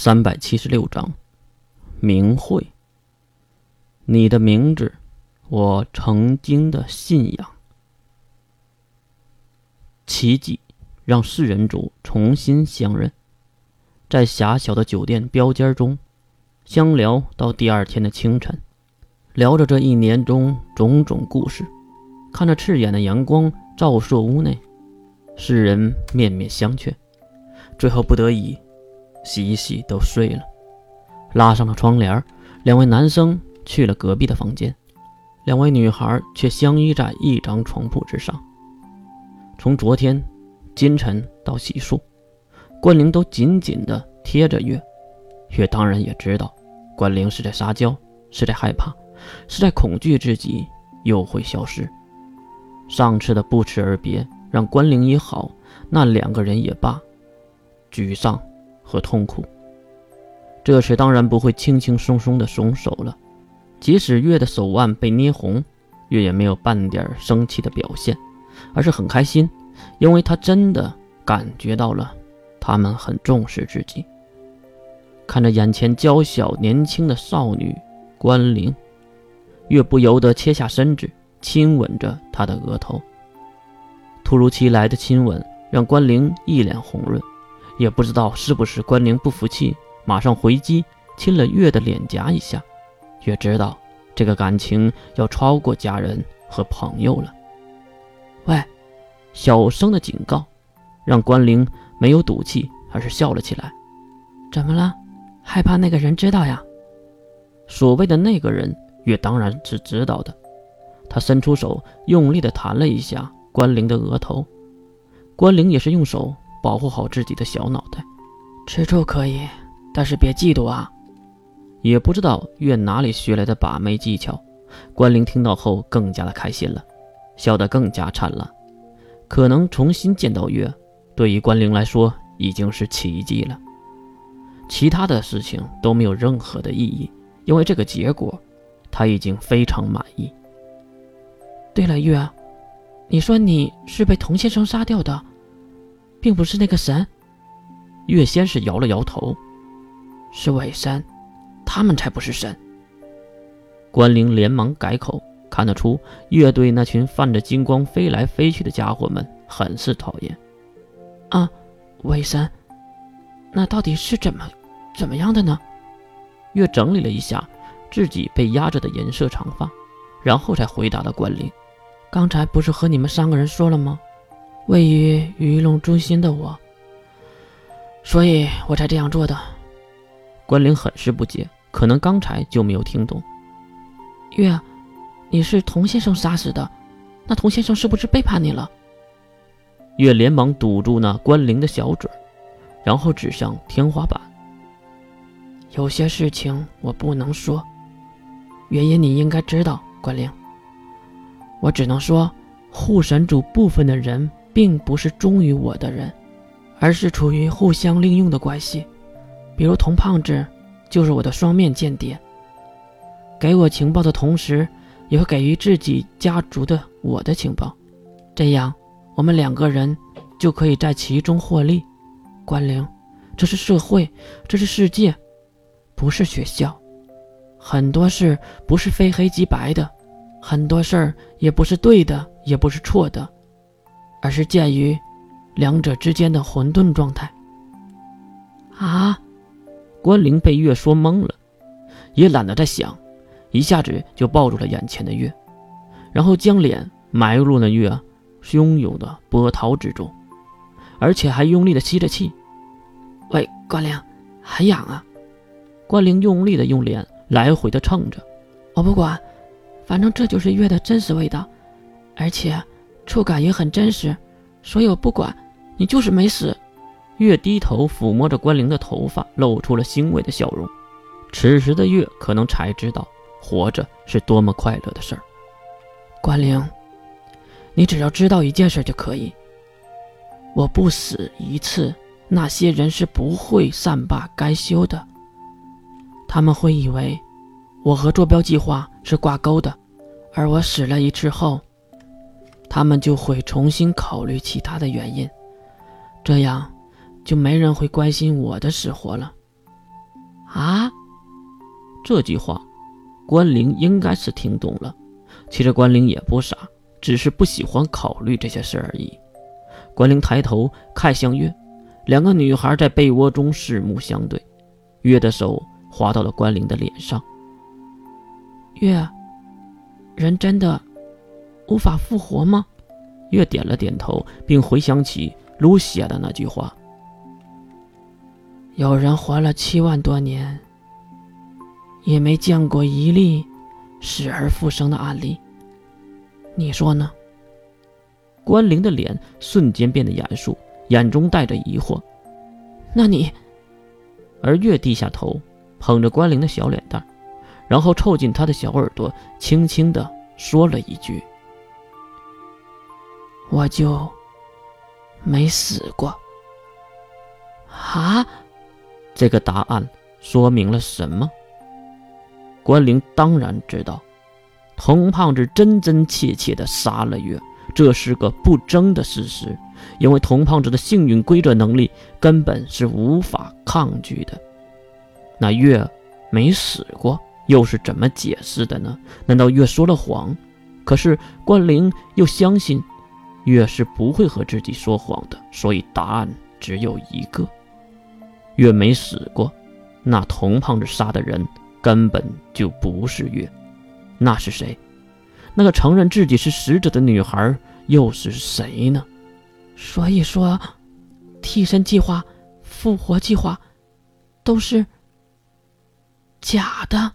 三百七十六章，名讳。你的名字，我曾经的信仰。奇迹让世人族重新相认，在狭小的酒店标间中相聊到第二天的清晨，聊着这一年中种种故事，看着刺眼的阳光照射屋内，世人面面相觑，最后不得已。洗一洗都睡了，拉上了窗帘。两位男生去了隔壁的房间，两位女孩却相依在一张床铺之上。从昨天今晨到洗漱，关灵都紧紧地贴着月。月当然也知道，关灵是在撒娇，是在害怕，是在恐惧自己又会消失。上次的不辞而别，让关灵也好，那两个人也罢，沮丧。和痛苦，这时当然不会轻轻松松的松手了。即使月的手腕被捏红，月也没有半点生气的表现，而是很开心，因为他真的感觉到了他们很重视自己。看着眼前娇小年轻的少女关灵，月不由得切下身子，亲吻着她的额头。突如其来的亲吻让关灵一脸红润。也不知道是不是关灵不服气，马上回击，亲了月的脸颊一下。月知道这个感情要超过家人和朋友了。喂，小声的警告，让关灵没有赌气，而是笑了起来。怎么了？害怕那个人知道呀？所谓的那个人，月当然是知道的。他伸出手，用力的弹了一下关灵的额头。关灵也是用手。保护好自己的小脑袋，吃醋可以，但是别嫉妒啊！也不知道月哪里学来的把妹技巧，关灵听到后更加的开心了，笑得更加灿烂。可能重新见到月，对于关灵来说已经是奇迹了。其他的事情都没有任何的意义，因为这个结果，他已经非常满意。对了，月，你说你是被童先生杀掉的？并不是那个神，月先是摇了摇头，是伪神，他们才不是神。关灵连忙改口，看得出月对那群泛着金光飞来飞去的家伙们很是讨厌。啊，伪神，那到底是怎么怎么样的呢？月整理了一下自己被压着的银色长发，然后才回答了关灵：“刚才不是和你们三个人说了吗？”位于鱼龙中心的我，所以我才这样做的。关灵很是不解，可能刚才就没有听懂。月，你是童先生杀死的，那童先生是不是背叛你了？月连忙堵住那关灵的小嘴，然后指向天花板。有些事情我不能说，原因你应该知道。关灵，我只能说，护神主部分的人。并不是忠于我的人，而是处于互相利用的关系。比如童胖子就是我的双面间谍，给我情报的同时，也会给予自己家族的我的情报，这样我们两个人就可以在其中获利。关灵，这是社会，这是世界，不是学校。很多事不是非黑即白的，很多事儿也不是对的，也不是错的。而是介于两者之间的混沌状态。啊！关灵被月说懵了，也懒得再想，一下子就抱住了眼前的月，然后将脸埋入了月汹涌的波涛之中，而且还用力的吸着气。喂，关灵，很痒啊！关灵用力的用脸来回的蹭着。我不管，反正这就是月的真实味道，而且。触感也很真实，所以我不管你就是没死。月低头抚摸着关灵的头发，露出了欣慰的笑容。此时的月可能才知道，活着是多么快乐的事儿。关灵，你只要知道一件事就可以：我不死一次，那些人是不会善罢甘休的。他们会以为我和坐标计划是挂钩的，而我死了一次后。他们就会重新考虑其他的原因，这样就没人会关心我的死活了。啊？这句话，关灵应该是听懂了。其实关灵也不傻，只是不喜欢考虑这些事而已。关灵抬头看向月，两个女孩在被窝中四目相对，月的手滑到了关灵的脸上。月，人真的无法复活吗？月点了点头，并回想起卢写的那句话：“有人活了七万多年，也没见过一例死而复生的案例。你说呢？”关灵的脸瞬间变得严肃，眼中带着疑惑。“那你……”而月低下头，捧着关灵的小脸蛋。然后凑近他的小耳朵，轻轻的说了一句：“我就没死过。”啊！这个答案说明了什么？关灵当然知道，童胖子真真切切的杀了月，这是个不争的事实。因为童胖子的幸运规则能力根本是无法抗拒的。那月没死过。又是怎么解释的呢？难道月说了谎？可是关灵又相信月是不会和自己说谎的，所以答案只有一个：月没死过。那童胖子杀的人根本就不是月，那是谁？那个承认自己是死者的女孩又是谁呢？所以说，替身计划、复活计划都是假的。